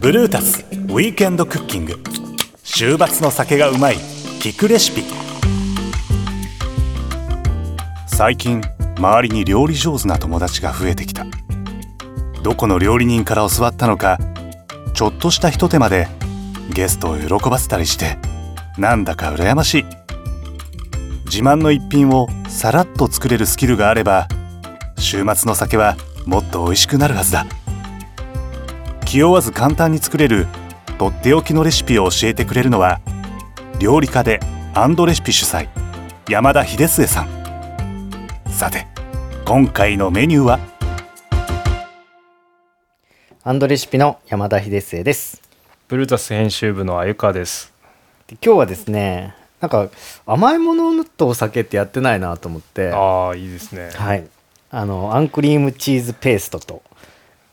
ブルータスウィークエンドクッキング。週末の酒がうまい聞くレシピ。最近周りに料理上手な友達が増えてきた。どこの料理人から教わったのかちょっとしたひと手間でゲストを喜ばせたりしてなんだか羨ましい。自慢の一品をさらっと作れるスキルがあれば週末の酒はもっと美味しくなるはずだ。気負わず簡単に作れるとっておきのレシピを教えてくれるのは料理家でアンドレシピ主催山田秀末さん。さて今回のメニューは？アンドレシピの山田秀末です。ブルータス編集部の鮎川です。で今日はですねなんか甘いものとお酒ってやってないなと思って。ああ、いいですね。はいあのアンクリームチーズペーストと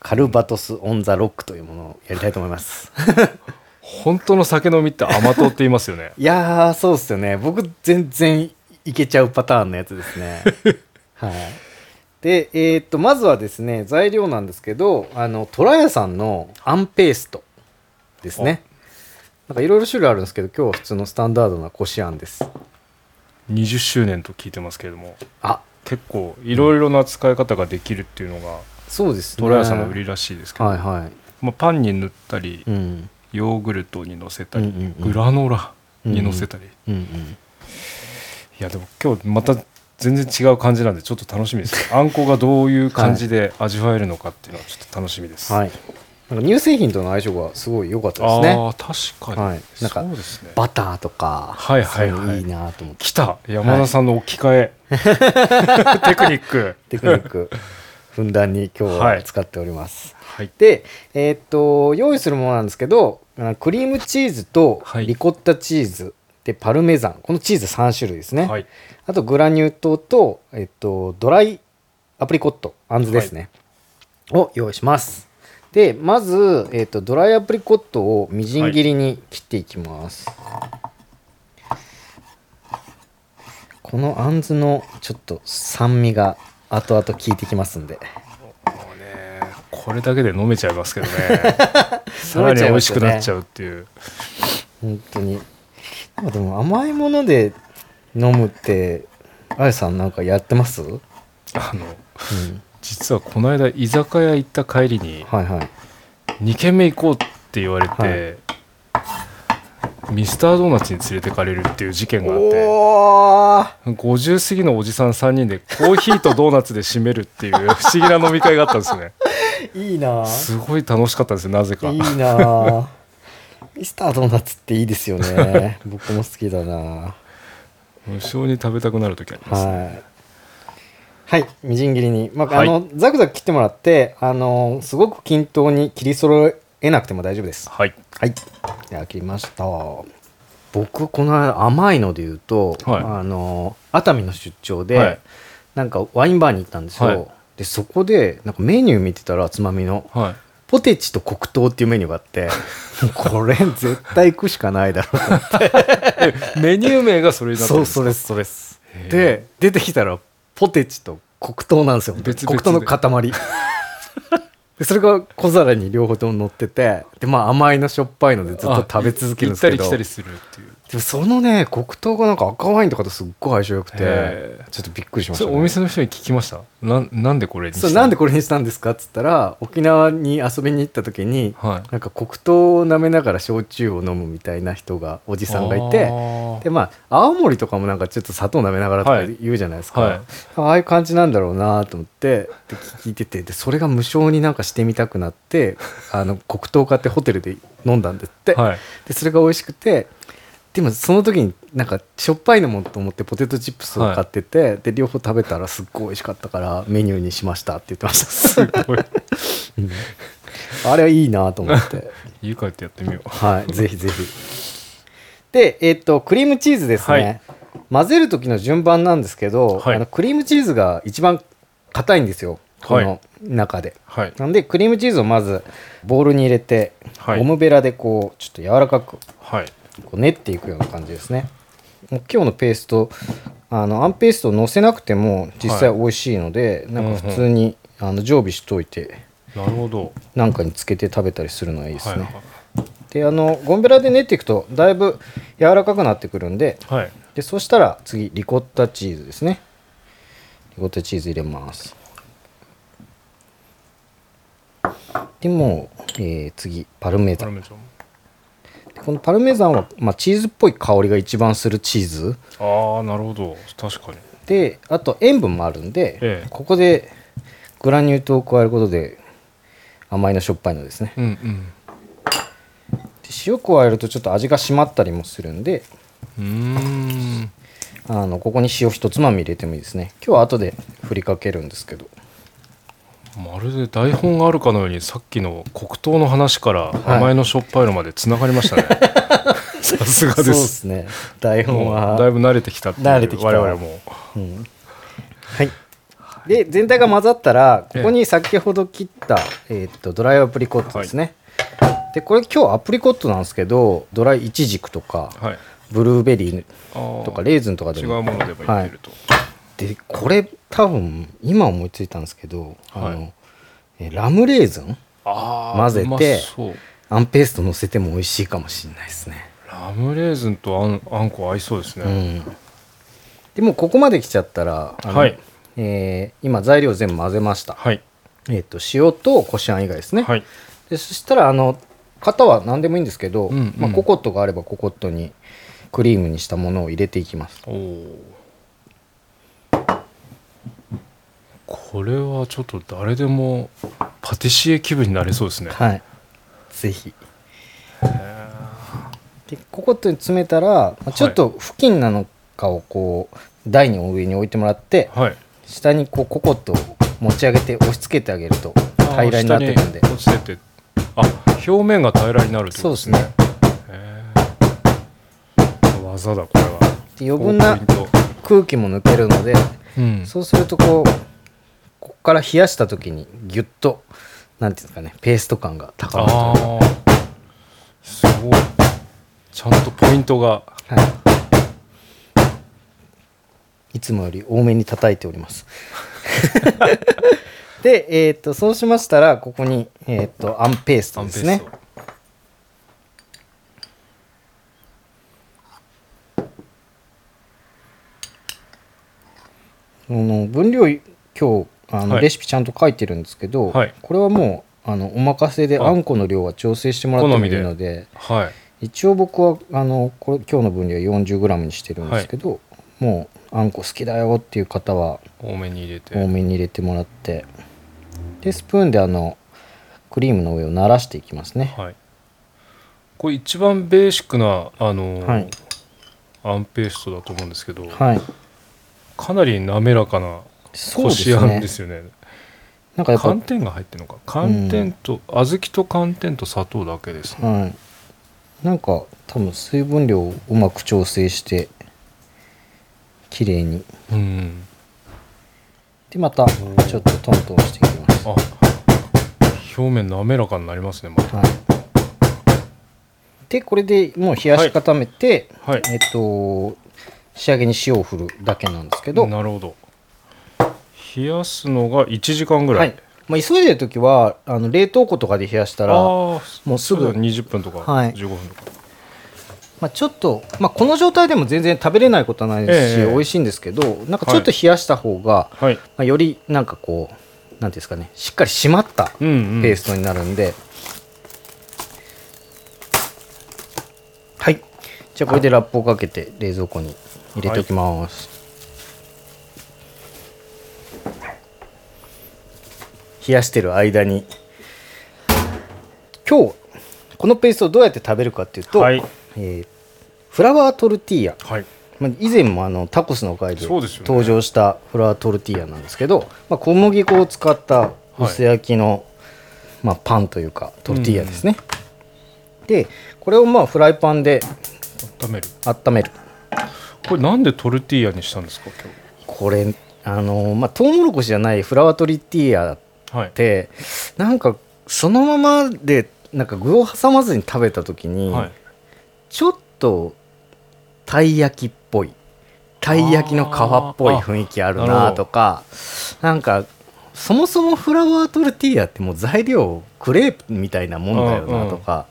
カルバトス・オン・ザ・ロックというものをやりたいと思います。本当の酒飲みって甘党って言いますよね。いやーそうっすよね。僕全然いけちゃうパターンのやつですね。はい。でえーっとまずはですね材料なんですけどあのトラヤさんのあんペーストですね。なんかいろいろ種類あるんですけど今日は普通のスタンダードなこしあんです。20周年と聞いてますけれども、あ結構いろいろな使い方ができるっていうのが、そうですね。トラヤさんの売りらしいですけど、はいはい。まあ、パンに塗ったり、うん。ヨーグルトに乗せたり、うんうんうん。グラノーラに乗せたり、うんうん。いやでも今日また全然違う感じなんでちょっと楽しみです。あんこがどういう感じで味わえるのかっていうのはちょっと楽しみです、はいなんか乳製品との相性がすごい良かったですね。ああ確かに、はい。なんかそうですね。バターとかはいはいはい。いいなと思って。来た。山田さんの置き換え、テクニック。テクニック。ふんだんに今日ははい。使っております、はい。でえーっと用意するものなんですけどあクリームチーズとはい。リコッタチーズでパルメザン。このチーズ3種類ですね、はい。あとグラニュー糖と、えっと、ドライアプリコットあんずですね、を用意しますでまず、えっと、ドライアプリコットをみじん切りに切っていきます、このあんずのちょっと酸味が後々効いてきますんで。もうねこれだけで飲めちゃいますけどね。さらに美味しくなっちゃうっていう。本当に。なんかでも甘いもので飲むってあやさんなんかやってます、うん、あの実はこの間居酒屋行った帰りにはいはい。2軒目行こうって言われて、ミスタードーナツに連れてかれるっていう事件があっておー。50過ぎのおじさん3人でコーヒーとドーナツで締めるっていう 不思議な飲み会があったんですね。いいな。すごい楽しかったですよなぜか。いいな。あミスタードーナツっていいですよね。僕も好きだな。無性に食べたくなる時あります。ね、はいはいみじん切りに、まあはい。あのザクザク切ってもらってあのすごく均等に切り揃えなくても大丈夫です。はい。はい。では切りました。僕この間甘いので言うと、はい。あの熱海の出張で、はい。なんかワインバーに行ったんですよ、はい。ででそこでなんかメニュー見てたらつまみのはい。ポテチと黒糖っていうメニューがあって これ絶対行くしかないだろうと思って。メニュー名がそれになってるんですか？そうそれですそれです。で出てきたらポテチと黒糖なんですよ。黒で。糖の塊。でそれが小皿に両方とも乗っててでまあ甘いのしょっぱいのでずっと食べ続けるんですけど。行ったり来たりするっていうでもそのね黒糖がなんか赤ワインとかとすっごい相性良くてちょっとびっくりしました、ね、お店の人に聞きました？なんなんでこれにした？なんでこれにしたんですかっつったら沖縄に遊びに行った時にはい。なんか黒糖を舐めながら焼酎を飲むみたいな人がおじさんがいてでまあ青森とかもなんかちょっと砂糖舐めながらとかはい。言うじゃないですか、はい。ああいう感じなんだろうなと思ってで聞いててでそれが無償になんかしてみたくなってあの黒糖買ってホテルで飲んだんですって、はい。でそれが美味しくてでもその時になんかしょっぱいのもと思ってポテトチップスを買ってて、で両方食べたらすっごい美味しかったからメニューにしましたって言ってました すごい。うん。あれはいいなと思って。家帰ってやってみよう。はいぜひぜひ。でえっとクリームチーズですね、混ぜる時の順番なんですけど、はい。あのクリームチーズが一番硬いんですよこの中で、はい。なんでクリームチーズをまずボウルに入れて、はい。ゴムベラでこうちょっと柔らかくはいこう練っていくような感じですね。今日のペーストあのあんペーストをのせなくても実際美味しいので、なんか普通に、あの常備しといてなるほど。なんかにつけて食べたりするのはいいですね、はいであのゴンベラで練っていくとだいぶ柔らかくなってくるんではい、はい、でそしたら次リコッタチーズですね。リコッタチーズ入れます。でもう、えー次パルメザン。パルメザンでこのパルメザンは、まあ、チーズっぽい香りが一番するチーズ。ああなるほど。確かに。であと塩分もあるんで、ええ。ここでグラニュー糖を加えることで甘いのしょっぱいのですね。うんうん。で塩加えるとちょっと味が締まったりもするんでうーん。あのここに塩一つまみ入れてもいいですね。今日は後で振りかけるんですけどまるで台本があるかのようにさっきの黒糖の話からい。甘いのしょっぱいのまでつながりましたね、さすがそうでですすね。台本もはうだいぶ慣れてきたっていう慣れてきた。我々も。うん。はい。で全体が混ざったらええここに先ほど切った、えーっとドライアプリコットですね、でこれ今日アプリコットなんですけどドライイチジクとかはい。ブルーベリーとかレーズンとかで違うもものでもいけると、でこれ多分今思いついたんですけど、あのはいえラムレーズン混ぜてあんペースト乗せても美味しいかもしれないですね。ラムレーズンとあんあんこ合いそうですね、うん。でもうここまで来ちゃったらあのはい。えー今材料全部混ぜました、はい。えー、と塩とこしあん以外ですね、はい。でそしたらあの型は何でもいいんですけど、うんうん。まあ、ココットがあればココットにクリームにしたものを入れていきます。おこれはちょっと誰でもパティシエ気分になれそうですね。はい。ぜひ。でココットに詰めたら、まあちょっと布巾なのかをこう台の上に置いてもらってはい。下にこうココットを持ち上げて押し付けてあげると平らになってくんで。落ちてて。あ表面が平らになるってことですね。そうへー。技だこれは。で余分な空気も抜けるのでうん。そうするとこうここから冷やした時にギュッとなんていうんですかねペースト感が高まるとすごい。ちゃんとポイントが。はい、いつもより多めに叩いております。で、えー、とそうしましたらここに、えー、とあんペーストですね。あの分量今日あの、はい。レシピちゃんと書いてるんですけど、はい。これはもうあのお任せであ。あんこの量は調整してもらってもいいのではい。一応僕はあのこれ今日の分量 40g にしてるんですけど、もうあんこ好きだよっていう方は多めに入れて。多めに入れてもらってでスプーンであのクリームの上をならしていきますね。はい。これ一番ベーシックなあのーはい。あんペーストだと思うんですけど、はい。かなり滑らかなこしあんですね。ですよね。なんかやっぱ寒天が入ってるのか。寒天と、小豆と寒天と砂糖だけですね。はい。なんか多分水分量をうまく調整して綺麗に。うん。でまたちょっとトントンしていきます。あ表面滑らかになりますねまた。はい。でこれでもう冷やし固めて、はい。えっと仕上げに塩を振るだけなんですけど、なるほど冷やすのが1時間ぐら、はい。いまあ、急いでる時はあの冷凍庫とかで冷やしたらもうすぐそうだ20分とかはい。15分とか、まあ、ちょっと、まあ、この状態でも全然食べれないことはないですし、ええ。美味しいんですけどなんかちょっと冷やした方が、はい。まあ、よりなんかこうなんですかねしっかり締まったうんうん。ペーストになるんで、はい。じゃあこれでラップをかけて冷蔵庫に入れておきます、冷やしてる間に。今日このペーストをどうやって食べるかっていうと、はい。えーフラワートルティーヤ。はい。まあ、以前もあのタコスの回で登場したフラワートルティーヤなんですけど、まあ、小麦粉を使った薄焼きの、まあ、パンというかトルティーヤですね、でこれをまあフライパンで温める。温める。これなんでトルティーヤにしたんですか今これあのまあトウモロコシじゃないフラワートルティーヤっ日はい。てなんかそのままでなんか具を挟まずに食べた時に、はい。ちょっとたい焼きっぽい。たい焼きの皮っぽい雰囲気あるなとかなんかそもそもフラワートルティーヤってもう材料クレープみたいなもんだよなとか、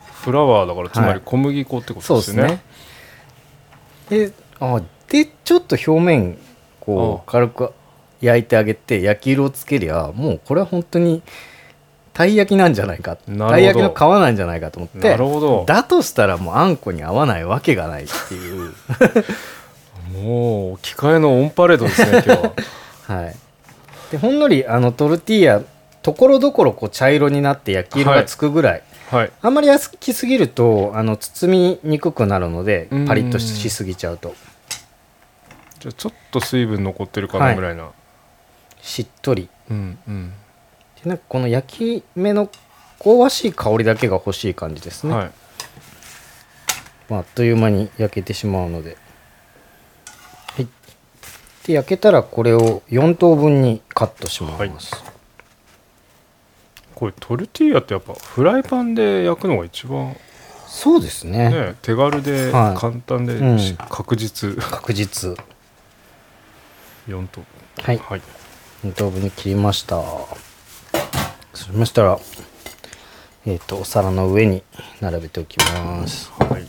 フラワーだからつまはいり小麦粉ってこそうとでですすね。ね。であでちょっと表面こう軽く焼いてあげて焼き色をつけりゃもうこれは本当にたい焼きなんじゃないかたい焼きの皮なんじゃないかと思ってなるほど。だとしたらもうあんこに合わないわけがないっていう。もう機械のオンパレードですね今日は。はい。でほんのりあのトルティーヤところどころこう茶色になって焼き色がつくぐらい、はい。あんまり焼きすぎるとあの包みにくくなるのでうん。パリッとしすぎちゃうと。じゃあちょっと水分残ってるかなぐらいな、しっとり。うんうん。でなんかこの焼き目の香ばしい香りだけが欲しい感じですね、はい。まあ、あっという間に焼けてしまうので、はい、で焼けたらこれを4等分にカットします、はい。これトルティーヤってやっぱフライパンで焼くのが一番そうですね。ね手軽ではい。簡単でうん。し確実。確実。4とはい。はい4等分に切りました。そしましたらえっ、とお皿の上に並べておきます。はい。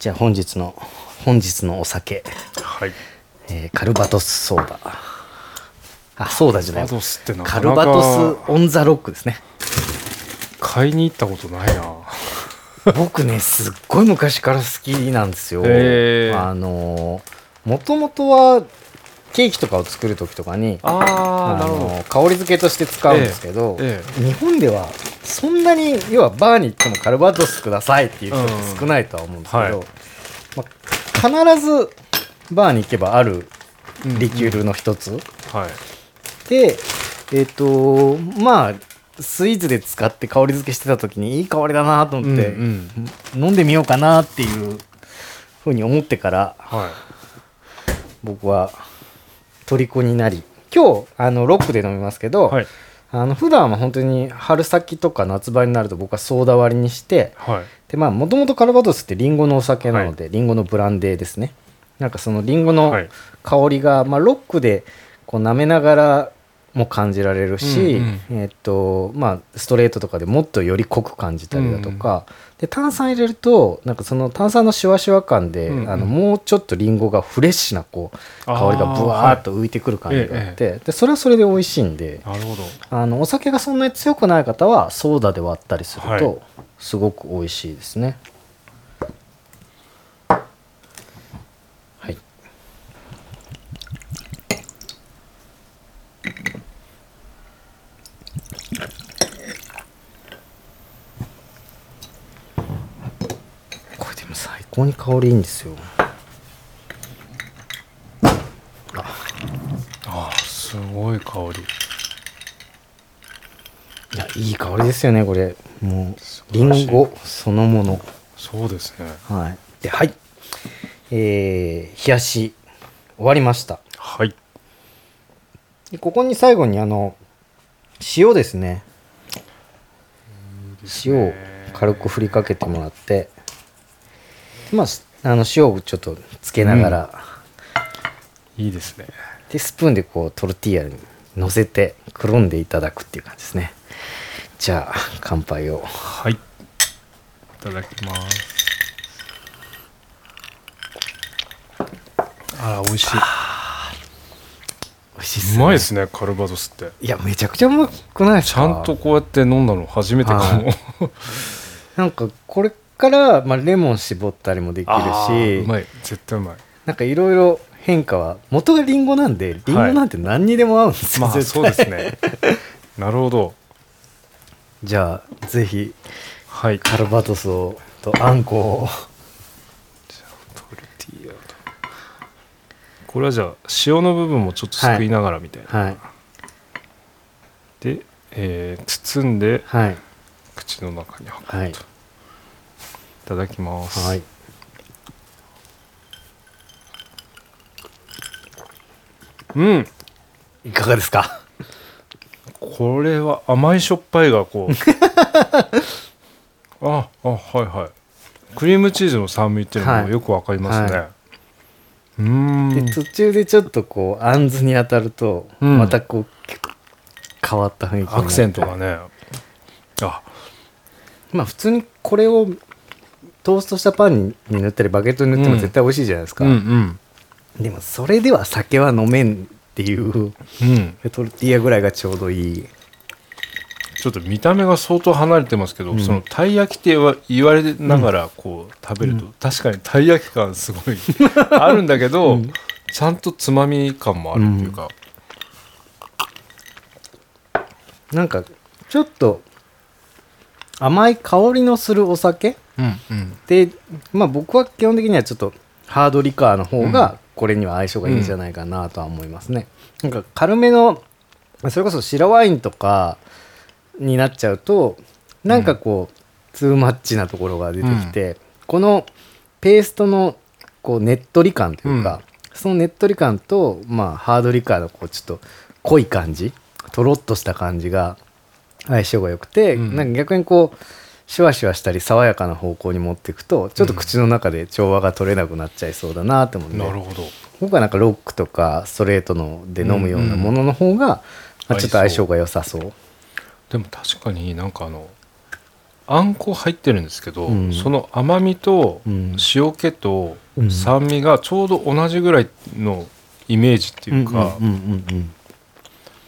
じゃあ本日の本日のお酒、はい。えーカルバトスソーダ。あソーダじゃない。カルバトスってなカかなか。ルバトスオンザロックですね。買いに行ったことないな 僕ねすっごい昔から好きなんですよ、あのもともとはケーキとかを作る時とかにああの香り付けとして使うんですけど、え日本ではそんなに要はバーに行ってもカルバトスくださいっていう人って少ないとは思うんですけど、うんはい。まあ、必ずバーに行けばあるうんリキュールの一つ、はい。でえっ、とまあスイーツで使って香り付けしてた時にいい香りだなと思って、うんうん。飲んでみようかなっていうふうに思ってからはい。僕は虜になり今日あのロックで飲みますけど、はい。あの普段は本当に春先とか夏場になると僕はソーダ割りにしてはい。でまあもともとカルバトスってリンゴのお酒なので、リンゴのブランデーですね。なんかそのリンゴのはい。香りが、まあ、ロックでこう舐めながらも感じられるし、うんえっとまあ、ストレートとかでもっとより濃く感じたりだとか、で炭酸入れるとなんかその炭酸のシュワシュワ感で、うんうん。あのもうちょっとリンゴがフレッシュなこう香りがブワーっと浮いてくる感じがあって、でそれはそれで美味しいんでなるほど。あのお酒がそんなに強くない方はソーダで割ったりするはい。とすごく美味しいですね。これでも最高に香りいいんですよ。あーすごい香り。いやいい香りですよねこれ。もうりんごそのもの。そうですね。はい。ではい。えー冷やし終わりました。はいでここに最後にあの塩ですね。塩を軽く振りかけてもらってまあすあの塩をちょっとつけながら、いいですね。でスプーンでこうトルティーヤに乗せてくるんでいただくっていう感じですね。じゃあ乾杯を。はい。いただきます。あら美味しい。美味しいっすうね。まいですねカルバドスって。いやめちゃくちゃうまくないですちかゃんとこうやって飲んだの初めてかも、はい。なんかこれから、まあ、レモン絞ったりもできるあーうしまい。絶対うまい。なんかいろいろ変化は元がリンゴなんでリンゴなんて何にでも合うんですよ、まあ絶そう対ですね。なるほど。じゃあぜひはい。カルバトスをとあんこをトルティーヤとこれはじゃあ塩の部分もちょっとすくいながらみたいな、はい。で、えー包んではい。口の中に運ぶと、はい。いただきます、はい。うん。いかがですか？これは甘いしょっぱいがこう。ああはいはい。クリームチーズの酸味っていうのはいもよくわかりますね、はうーんで途中でちょっとこうあんずに当たると、うん。またこう変わった雰囲気アクセントがね。あ。まあ普通にこれをトーストしたパンに塗ったりバゲットに塗っても絶対美味しいじゃないですか、うんうん。でもそれでは酒は飲めんっていううん。トルティーヤぐらいがちょうどいいちょっと見た目が相当離れてますけど、うん。そのたい焼きって言われながらこう食べると、確かにたい焼き感すごい あるんだけど、うん。ちゃんとつまみ感もあるっていうか、なんかちょっと甘い香りのするお酒うんうん。でまあ僕は基本的にはちょっとハードリカーの方がこれには相性がいいんじゃないかなとは思いますね、なんか軽めのそれこそ白ワインとかになっちゃうとなんかこう、ツーマッチなところが出てきて、このペーストのこうねっとり感というか、そのねっとり感と、まあ、ハードリカーのこうちょっと濃い感じとろっとした感じが相性が良くて、うん。なんか逆にこうシュワシュワしたり爽やかな方向に持っていくとちょっと口の中で調和が取れなくなっちゃいそうだなと思うんで、なるほど。僕はなんかロックとかストレートので飲むようなものの方が、まあちょっと相性が良さそう。でも確かになんかあのあんこ入ってるんですけど、うん。その甘みとうん。塩気とうん。酸味がちょうど同じぐらいのイメージっていうか、うんうんうんうん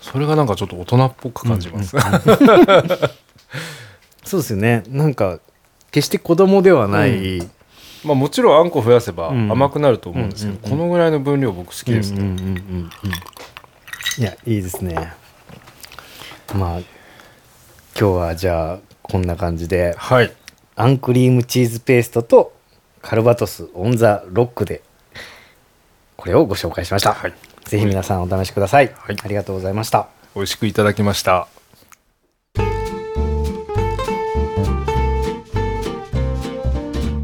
それがなんかちょっと大人っぽく感じます、そうですよね。なんか決して子供ではない、まあもちろんあんこ増やせばうん。甘くなると思うんですけど、うんうんうん。このぐらいの分量僕好きですね、うんうんうんうんうん。いやいいですね。まあ今日はじゃあこんな感じではい。あんクリームチーズペーストとカルバトスオン・ザ・ロックでこれをご紹介しました、はい。ぜひ皆さんお試しください、はい。ありがとうございました。美味しくいただきました。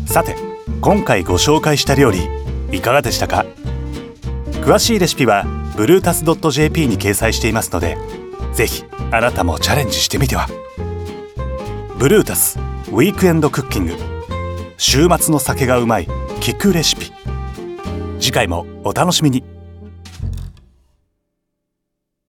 さて今回ご紹介した料理いかがでしたか？詳しいレシピはブルータス .jp に掲載していますのでぜひあなたもチャレンジしてみてはブルータスウィークエンドクッキング。週末の酒がうまい聞くレシピ。次回もお楽しみに。